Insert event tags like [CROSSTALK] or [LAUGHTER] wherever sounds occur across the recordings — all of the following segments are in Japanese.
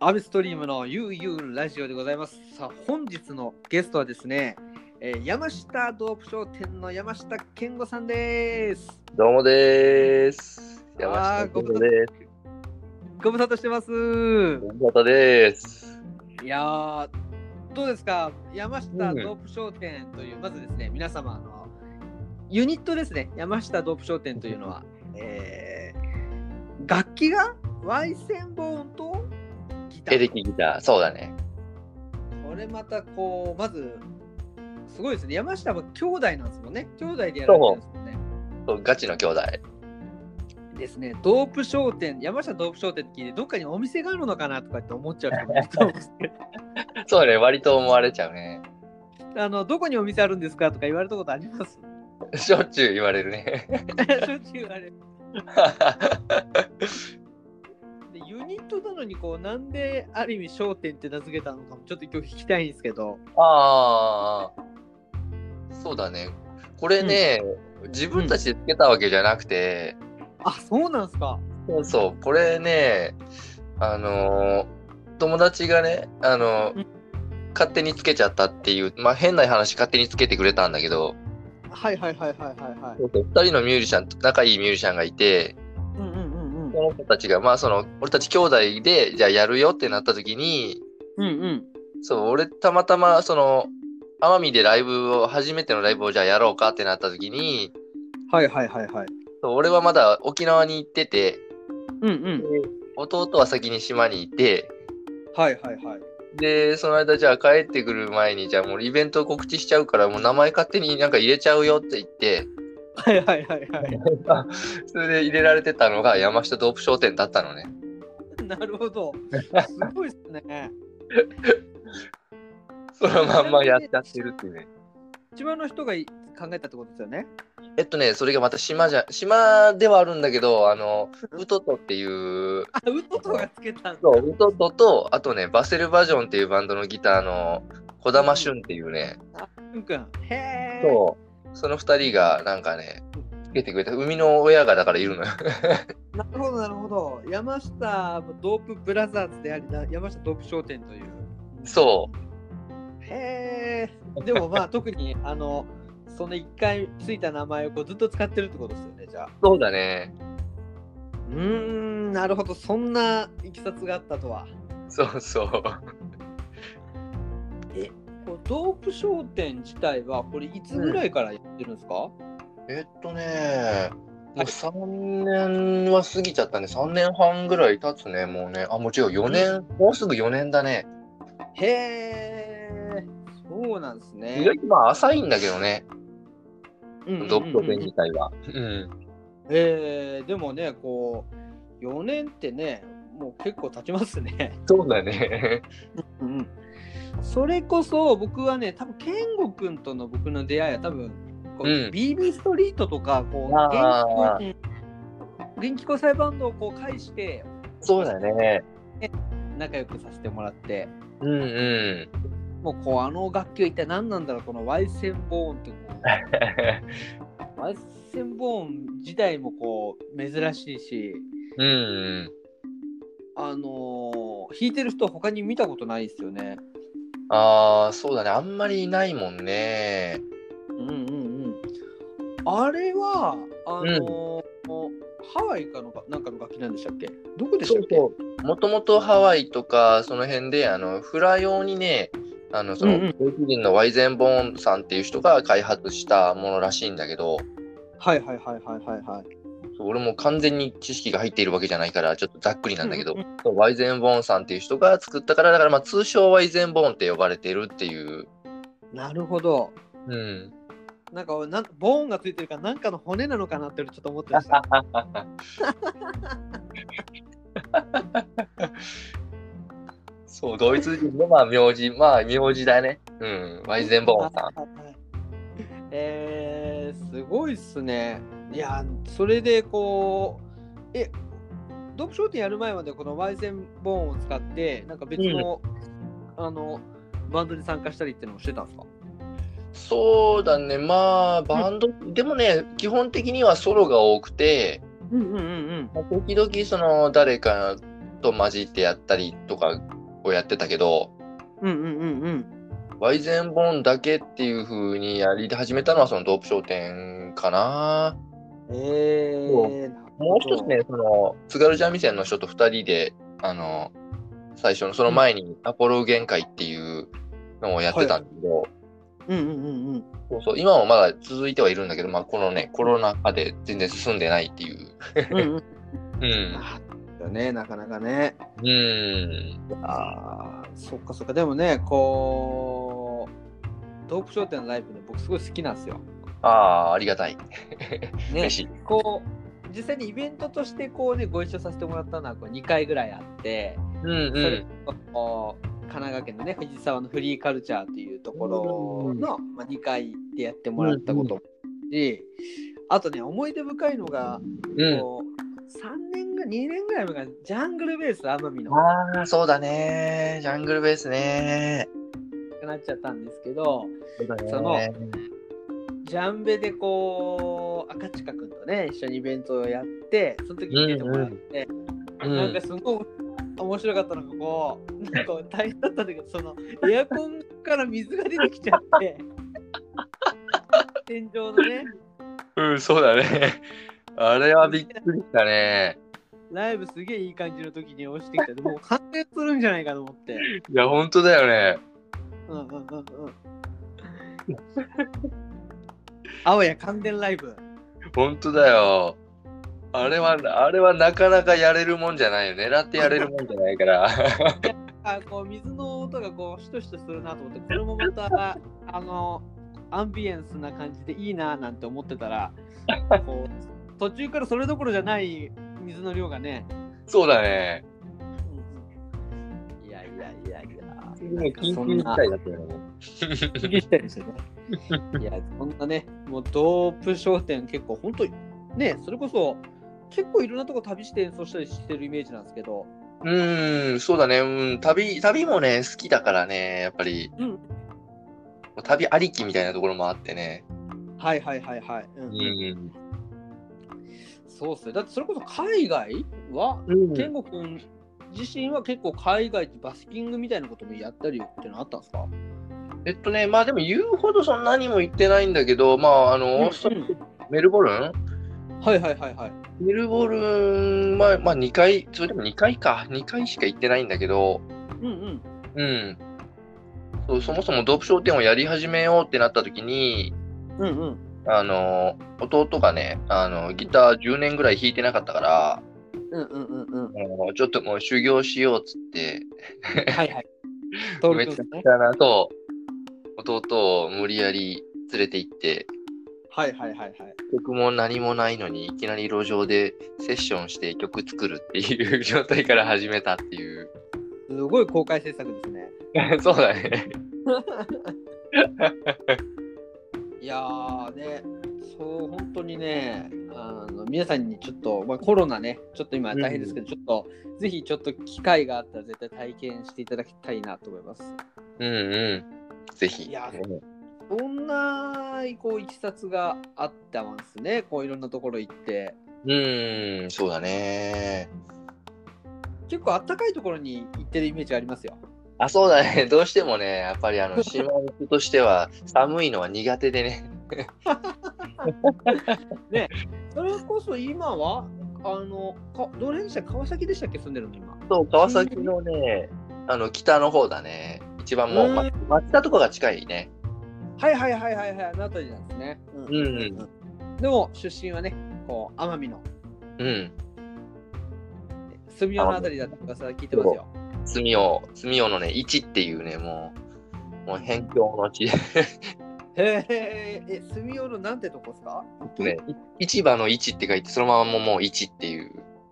アベストリームのゆうゆうラジオでございます。さあ、本日のゲストはですね、えー山下ドープ商店の山下健吾さんです。どうもでーす。あ山ー下健吾です。ご無沙汰してます。ご無沙汰です。いやー、どうですか？山下ドープ商店という、まずですね、皆様のユニットですね、山下ドープ商店というのは、えー楽器がワイセンボーンとギター。エレキギター、そうだね。これまたこう、まず、すごいですね。山下は兄弟なんですもんね。兄弟でやられてるんですもんね。そうガチの兄弟。ですね。ドープ商店、山下ドープ商店って聞いて、どっかにお店があるのかなとかって思っちゃう人もいると思うんですけど、[LAUGHS] そうね、割と思われちゃうね。あの、どこにお店あるんですかとか言われたことあります？しょっちゅう言われるね。[LAUGHS] しょっちゅう言われる。[LAUGHS] でユニットなのにこうなんである意味商店って名付けたのかもちょっと今日聞きたいんですけど。ああ、そうだね。これね、自分たちでつけたわけじゃなくて、あそうなんすか。そうそう、これね、あのー友達がね、あのーうん。勝手につけちゃったっていう、まあ変な話勝手につけてくれたんだけど、はいはいはいはいはいはい。そうそう。二人のミュージシャン、仲いいミュージシャンがいて、うんうんうんうんその子たちが、まあその、俺たち兄弟で、じゃあやるよってなった時に、うんうん。そう、俺たまたま、その、奄美でライブを、初めてのライブをじゃあやろうかってなった時に、はいはいはいはい。そう俺はまだ沖縄に行ってて、うんうん。弟は先に島にいて、はいはいはい。で、その間じゃあ帰ってくる前に、じゃあもうイベント告知しちゃうから、もう名前勝手になんか入れちゃうよって言って、はいはいはいはい。[LAUGHS] それで入れられてたのが山下ドープ商店だったのね。[LAUGHS] なるほど。すごいっすね。[LAUGHS] そのまんまやっちゃってるっていうね。島の人がい考えたってことですよね。えっとね、それがまた島じゃ、島ではあるんだけど、あの、ウトトっていう、あウトトがつけたんだ。そう、ウトトと、あとね、バセルバジョンっていうバンドのギターの児玉俊っていうね、うんくんへえそう、その二人がなんかね、つけてくれた、生みの親がだからいるのよ。[LAUGHS] なるほどなるほど。山下ドープブラザーズでありな山下ドープ商店という。そう、へえでもまあ [LAUGHS] 特にあのその一回ついた名前をこうずっと使ってるってことですよねじゃあ。そうだね。うーんなるほど。そんないきさつがあったとは。そうそう。えこうドープ商店自体はこれいつぐらいからやってるんですか、えっとね、もう3年は過ぎちゃったね。3年半ぐらい経つね、もうね。あ、もう違う、4年、もうすぐ4年だね。へえそうなんですね意外とまあ浅いんだけどね、うんうんうんうんドッグ店自体は。うん。えー、でもねこう4年ってねもう結構経ちますね。そうだね。うん、それこそ僕はね多分健吾君との僕の出会いは多分こう、うん BB ストリートとかこう元気元気交際バンドをこう介してそうだね。仲良くさせてもらってうんうん。もうこうあの楽器は一体何なんだろうこのワイセンボーンってこう [LAUGHS] ワイセンボーン自体もこう珍しいしうんうん。あのー弾いてる人他に見たことないですよね。ああ、そうだね。あんまりいないもんね。うんうんうん。あれは、あのーハワイかのかなんかの楽器なんでしたっけ？どこでしたっけ？う。もともとハワイとか、その辺で、あの、フラ用にね、あの、その、うんうんドイツ人のワイゼンボーンさんっていう人が開発したものらしいんだけど、はいはいはいはいはいはい。そう俺も完全に知識が入っているわけじゃないから、ちょっとざっくりなんだけど、うんそうワイゼンボーンさんっていう人が作ったから、だからまあ通称ワイゼンボーンって呼ばれてるっていう。なるほど。うん。なんかなんボーンがついてるからなんかの骨なのかなってちょっと思ってました。そうドイツ人のまあ名字、まあ名字だね。うん。ワイゼンボーンさん。えー、すごいっすね。いや、それでこう、え、ドープ商店やる前までこのワイゼンボーンを使って、なんか別の、あの、バンドに参加したりっていうのをしてたんですか？そうだね。まあ、バンド、でもね、基本的にはソロが多くて、うんうん時々その誰かと混じってやったりとかをやってたけど、うん。うんうんうんうん。ワイゼンボーンだけっていう風にやり始めたのはそのドープ商店かな。えー、もう一つね、その津軽三味線の人と二人で、あの、最初のその前にアポロ限界っていうのをやってたんだけど、うんうんうんうん。そうそう今もまだ続いてはいるんだけど、まあ、このね、コロナ禍で全然進んでないっていう。うんね、なかなかね。うん。ああ、そっかそっか。でもね、こう、ドープ商店のライブね、僕すごい好きなんですよ。ああ、ありがたい。ね嬉しい。こう、実際にイベントとしてこうね、ご一緒させてもらったのはこう2回ぐらいあって、うんそれこう神奈川県のね、藤沢のフリーカルチャーっていうところの、まあ、2回でやってもらったこともあるし、あとね、思い出深いのが、うん。こう3年が2年ぐらい前がジャングルベース奄美のああ、そうだね。ジャングルベースね。なっちゃったんですけど、そのジャンベでこう、赤近くんとね、一緒にイベントをやって、その時に出てもらって、うんなんかすごい面白かったのがこう、なんか大変だったんだけど、そのエアコンから水が出てきちゃって、天井のね、うん、そうだね。あれはびっくりしたね。ライブすげえいい感じの時に押してきて、もう完成するんじゃないかと思って。いや、本当だよね。うんうんうんうん。[LAUGHS] 青や感電ライブ。本当だよ。あれは、あれはなかなかやれるもんじゃないよ。狙ってやれるもんじゃないから。あこう水の音がこうしとしとするなと思って、これもまた、あの、アンビエンスな感じでいいななんて思ってたら、こう途中からそれどころじゃない水の量がね。そうだね。もう緊急事態だったよね。緊急事態ですよね。いや、そんなね、もうドープ商店結構本当にね、それこそ結構いろんなとこ旅して演奏したりしてるイメージなんですけど、うーん、そうだね。うん、旅、旅もね、好きだからね、やっぱり、うん旅ありきみたいなところもあってね。はいはいはいはい。うんううんん。そうっすね。だってそれこそ海外は、うん健吾君自身は結構海外でバスキングみたいなこともやったりってのあったんですか？えっとね、まあでも言うほどそんなにも言ってないんだけど、まあ、あの、オーストラリアメルボルン？はいはいはいはい。メルボルン、まあ、まあ2回、それでも2回か、2回しか行ってないんだけど、うんうん。うん。そうそもそもドープ商店をやり始めようってなった時に、うんうん。あの、弟がね、あの、ギター10年ぐらい弾いてなかったから、うんうんうんちょっともう修行しようっつって、はいはい。[LAUGHS] め。ちゃくちゃなと、弟を無理やり連れて行って、はいはいはいはい。曲も何もないのに、いきなり路上でセッションして曲作るっていう状態から始めたっていう。すごい公開制作ですね。[LAUGHS] そうだね。[LAUGHS] いやーね、そう、本当にね、あの皆さんにちょっと、まあ、コロナね、ちょっと今大変ですけど、ちょっと、ぜひちょっと機会があったら絶対体験していただきたいなと思います。うんうん。ぜひ。いやそんな、こう、いきさつがあったんですね、こう、いろんなところ行って。うん、そうだね。結構あったかいところに行ってるイメージありますよ。あ、そうだね。[LAUGHS] どうしてもね、やっぱりあの、島の人としては寒いのは苦手でね。[LAUGHS] それこそ今は、あの、かどれでした川崎でしたっけ、住んでるの今。そう、川崎のね、あの、北の方だね。一番もう、まうん町田とかが近いね。はいはいはいはいはい、あの辺りなんですね。うんうんんでも、出身はね、こう、奄美の、うん。住用のあたりだって噂聞いてますよ。住用、住用のね、市っていうね、もう、もう辺境の地。へえ、え、住用のなんてとこですか？ね、い市場の市って書いて、そのままもうもう市っていう。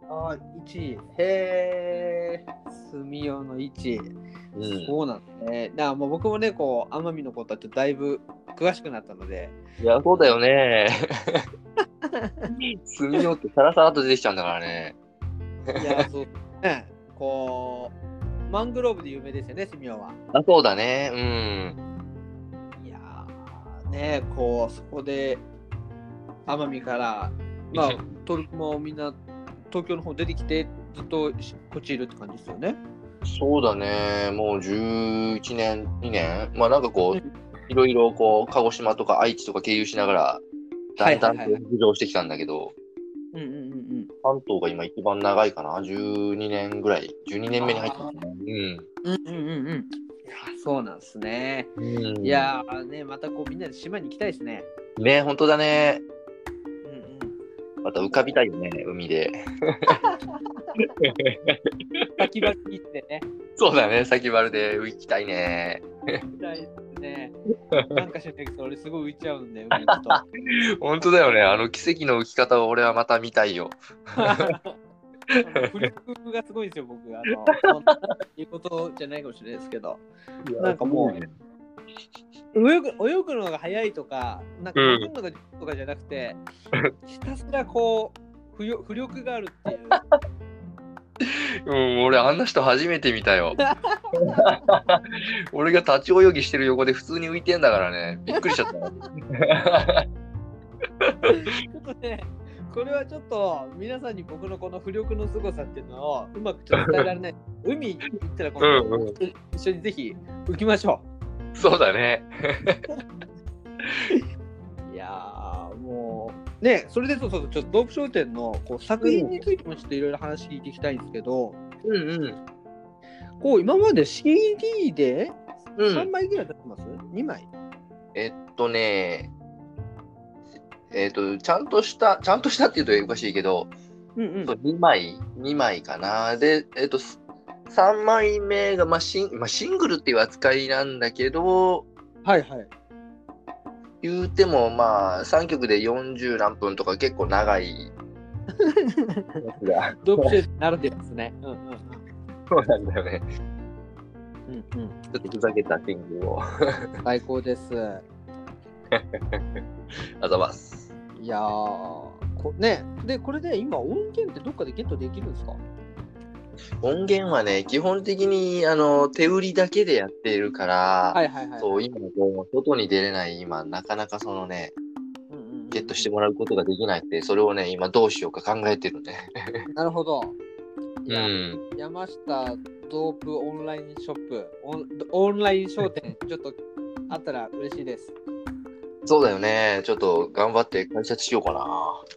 ああ、1位。へえ、住用の1位。うん。そうなんですね。だからもう僕もね、こう、奄美のことはちょっとだいぶ詳しくなったので、いや、そうだよね。[LAUGHS] 住ようってさらさらと出てきちゃうんだからね。いや、そう、ね、こう、マングローブで有名ですよね、住用は。あ、そうだね。うん。ね、こう、そこで、奄美から、まあ、トルコもみんな、東京の方出てきて、ずっとこっちいるって感じですよね。そうだね。もう11年、2年。まあなんかこうう、いろいろこう、鹿児島とか愛知とか経由しながら、だんだんと北上してきたんだけど、うんうんうんうん。関東が今一番長いかな。12年ぐらい。12年目に入ってますね。うんうんうんうん。そうなんですね。いやーね、またこうみんなで島に行きたいですね。ね、本当だね。うんうん。また浮かびたいよね、海で。先が行ってね。そうだね、先丸で浮きたいね。行きたいですね。[LAUGHS] なんか知らないけど、俺すごい浮いちゃうんで、海のと。[LAUGHS] 本当だよね。あの奇跡の浮き方を俺はまた見たいよ。[LAUGHS] [LAUGHS] 浮力がすごいんですよ、僕。あの、いうことじゃないかもしれないですけど。なんかもう泳ぐ泳ぐのが早いとか、なんかうん泳ぐのがとかじゃなくて、[LAUGHS] ひたすらこう、浮力浮力があるっていう。うん、俺あんな人初めて見たよ。[LAUGHS] 俺が立ち泳ぎしてる横で普通に浮いてんだからね。びっくりしちゃったよ。ちょっとね、これはちょっと皆さんに僕のこの浮力の凄さっていうのをうまく伝えられない。[LAUGHS] 海行ったらこの、うんうん一緒にぜひ浮きましょそうだね。う。[LAUGHS] いやー、もう、ね、それでそうそうちょっとドープ商店のこう作品についてもちょっといろいろ話聞いていきたいんですけど、うんうん。こう今まで CD で3うん、枚ぐらい出ってます、?2 枚えっとね、えっと、ちゃんとした、ちゃんとしたって言うとおかしいけど、うんうん。2枚、2枚かな。で、えっと、3枚目が、まあシン、まあ、シングルっていう扱いなんだけど、はいはい。言うても、まあ、3曲で40何分とか結構長い [LAUGHS] やつが。ドープ商店ならではですね。うんうんうん。そうなんだよね。うんうん、ちょっとふざけたシングルを。最高です。[LAUGHS] あざます。いやーこねでこれで今音源ってどっかでゲットできるんですか？音源はね、基本的にあの手売りだけでやっているから、はいはいはい。そう、今こう、外に出れない今、なかなかそのね、うんうんうんゲットしてもらうことができなくて、それをね、今どうしようか考えてるね。[LAUGHS] なるほど。いうや、ん。山下ドープオンラインショップ、オンオンライン商店、ちょっとあったら嬉しいです。そうだよね。ちょっと頑張って解説しようかな。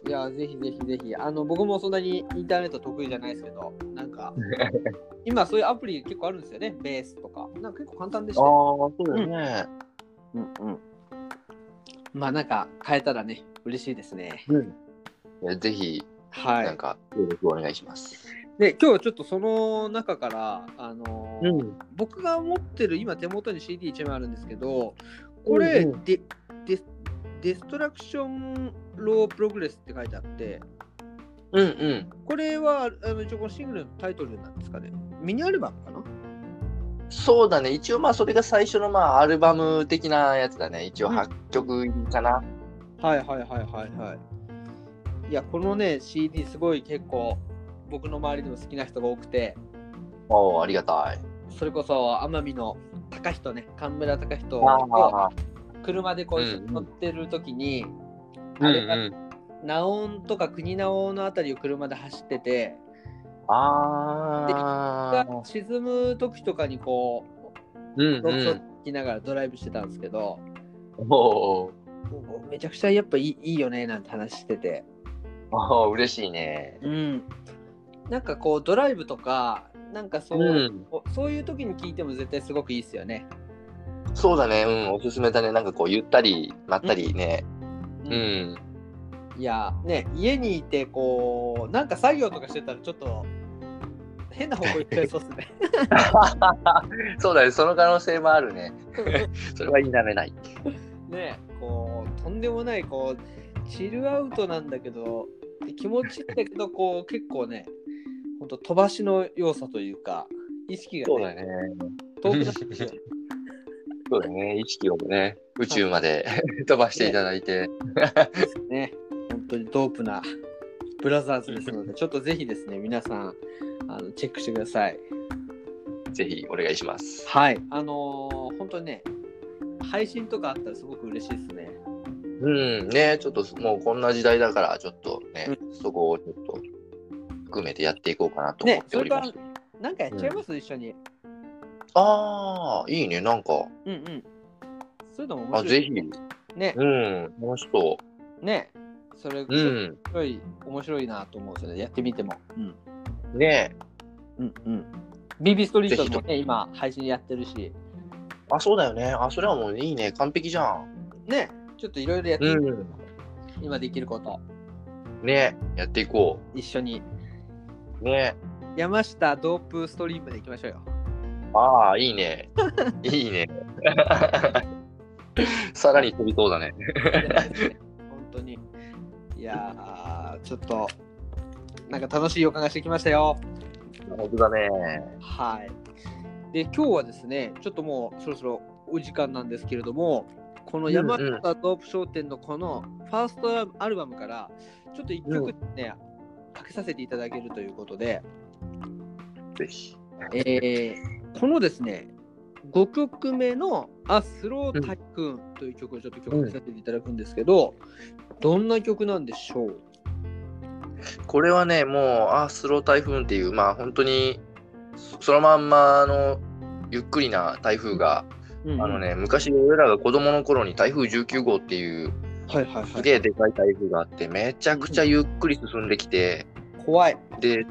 いや、ぜひぜひぜひ。あの、僕もそんなにインターネット得意じゃないですけど、なんか、[LAUGHS] 今そういうアプリ結構あるんですよね。ベースとか。なんか結構簡単でしたああ、よ。そうだよね。うんうん。まあなんか変えたらね、嬉しいですね。うん。いやぜひ、はい。なんか、協力お願いします。で、今日はちょっとその中から、あのーん。僕が持ってる今手元に CD1 枚あるんですけど、これ、うんうんデデデストラクションロープログレスって書いてあって、うんうん。これはあの一応このシングルのタイトルなんですかね。ミニアルバムかな？そうだね。一応まあ、それが最初のまあ、アルバム的なやつだね。一応うん8曲かな。はいはいはいはいはい。いや、このね、CD すごい結構僕の周りでも好きな人が多くて、おおありがたい。それこそ奄美の高人ね、神村高人あとあ、車でこう乗ってる時に、うんあれがうん。ナオンとか国ナオのあたりを車で走ってて、ああ。沈む時とかにこうんう、ロックうん。聴きながらドライブしてたんですけど、おお。めちゃくちゃやっぱいいいいよねなんて話してて、ああ、嬉しいね。うん、なんかこうドライブとか、なんかそう,、うんそういう時に聞いても絶対すごくいいですよね。そうだね。うん、おすすめだね。なんかこう、ゆったり、まったりね。うん。いや、ね、家にいてこう、なんか作業とかしてたらちょっと変な方向行っちゃいそうですね。[LAUGHS] そうだね。その可能性もあるね。[LAUGHS] それは否めない。ねこうとんでもないこうチルアウトなんだけどで気持ちいいんだけどこう結構ね本当飛ばしの要素というか、意識が、そうね、だね。遠くなってそうだね。意識をね、宇宙まで飛ばしていただいて。ね、本当にドープなブラザーズですので、ちょっとぜひですね、皆さん、あのチェックしてください。ぜひお願いします。はい。あのー本当にね、配信とかあったらすごく嬉しいですね。うん、ね、ちょっともうこんな時代だから、ちょっとね、そこをちょっと含めてやっていこうかなと思っ、てねそれからおります。、なんかやっちゃいます、一緒に。ああ、いいね、なんか。うんうん。そういうのも面あ、白い。ぜひ。ね、うん、楽しそね、それ、う。うん。すごい面白いなと思うんですよね。やってみても。うん。ねうんうん。BB ストリートもぜね、今配信やってるし、あ、そうだよね。あ、それはもういいね。完璧じゃん。ね、ちょっといろいろやってみて、うん。今できること、ねやっていこ一緒にう。ね山下ドープストリームで行きましょうよ。ああ、いいね。[LAUGHS] いいね。さらに飛びそうだね。本当に。いやー、ちょっと、なんか楽しい予感がしてきましたよ。本当だね。はい。で、今日はですね、ちょっともうそろそろお時間なんですけれども、この山下ドープ商店のこのファーストアルバムから、ちょっと一曲ね、かけさせていただけるということで、ぜひ。えーこのですね、5曲目の「あスロータイクーン」という曲をちょっと曲にさせていただくんですけど、どんな曲なんでしょう？これはね、もう、あ、スロー台風っていう、まあ本当に、そそのまんまのゆっくりな台風が、うんあのね、昔俺らが子供の頃に台風19号っていう、はいはいはい。すげえでかい台風があって、めちゃくちゃゆっくり進んできて、怖い。で、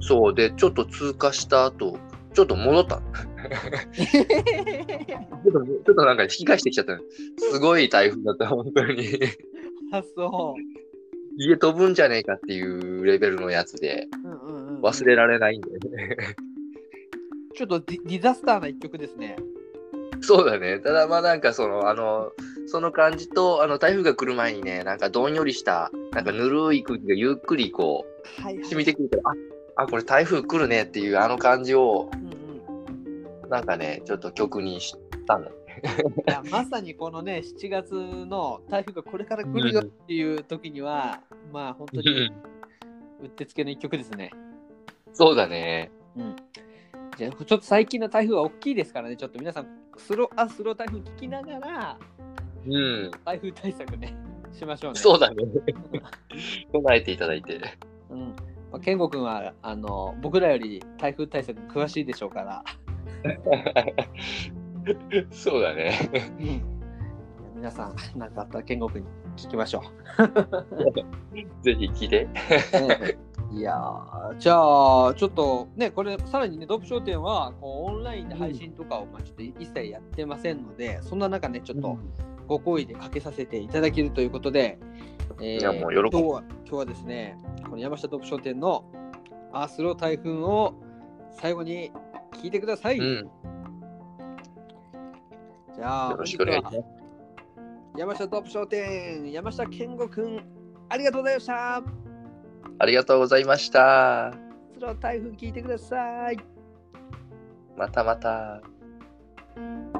そう、で、ちょっと通過した後、ちょっと戻ったの。[LAUGHS] ちょっと、ちょっとなんか引き返してきちゃったの。すごい台風だった、本当に。あ、そ家飛ぶんじゃねえかっていうレベルのやつで、忘れられないんだよね。ちょっとディディザスターな一曲ですね。そうだね。ただまあなんかその、あの、その感じと、あの、台風が来る前にね、なんかどんよりした、なんかぬるい空気がゆっくりこはい、う、染みてくるから、あ、あ、これ台風来るねっていうあの感じを、なんかね、ちょっと曲にしたんだ。いやまさにこのね、7月の台風がこれから来るよっていう時には、まあ本当にうってつけの一曲ですね。そうだね。うん。じゃあ、ちょっと最近の台風は大きいですからね、ちょっと皆さん、スロー、あ、スロー台風聞きながら、うん。台風対策ね、しましょうね。そうだね。[LAUGHS] 備えていただいて。うん。まあ、健吾君は、あの、僕らより台風対策詳しいでしょうから、[LAUGHS] そうだね。うん。皆さん、なんかあったら健吾君に聞きましょ [LAUGHS] ぜひ聞いて。う。ねいやーじゃあちょっとねこれさらにねドープ商店はこうオンラインで配信とかをまあちょっと一切やってませんので、そんな中ねちょっとご好意でかけさせていただけるということで、えーいやもう喜ぶ今日は今日はですねこの山下ドープ商店のアースロー台風を最後に聞いてください。うん。じゃあよろしくお願いします。山下ドープ商店山下健吾くんありがとうございました。ありがとうございました。スロー台風聞いてください。またまた。「